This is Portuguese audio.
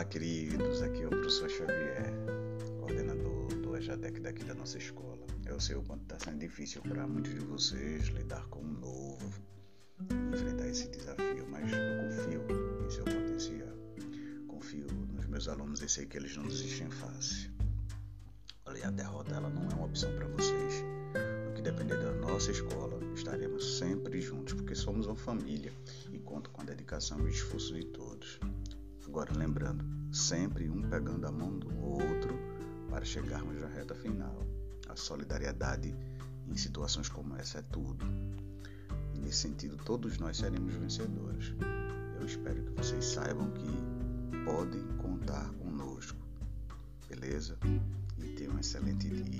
Olá, queridos. Aqui é o professor Xavier, coordenador do EJADEC daqui da nossa escola. Eu sei o quanto está sendo difícil para muitos de vocês lidar com o um novo, enfrentar esse desafio, mas eu confio em seu potencial. Confio nos meus alunos e sei que eles não desistem fácil. Olha, a derrota ela não é uma opção para vocês. O que depender da nossa escola, estaremos sempre juntos, porque somos uma família e conto com a dedicação e o esforço de todos. Agora, lembrando, sempre um pegando a mão do outro para chegarmos à reta final. A solidariedade em situações como essa é tudo. E nesse sentido, todos nós seremos vencedores. Eu espero que vocês saibam que podem contar conosco. Beleza? E tenham um excelente dia.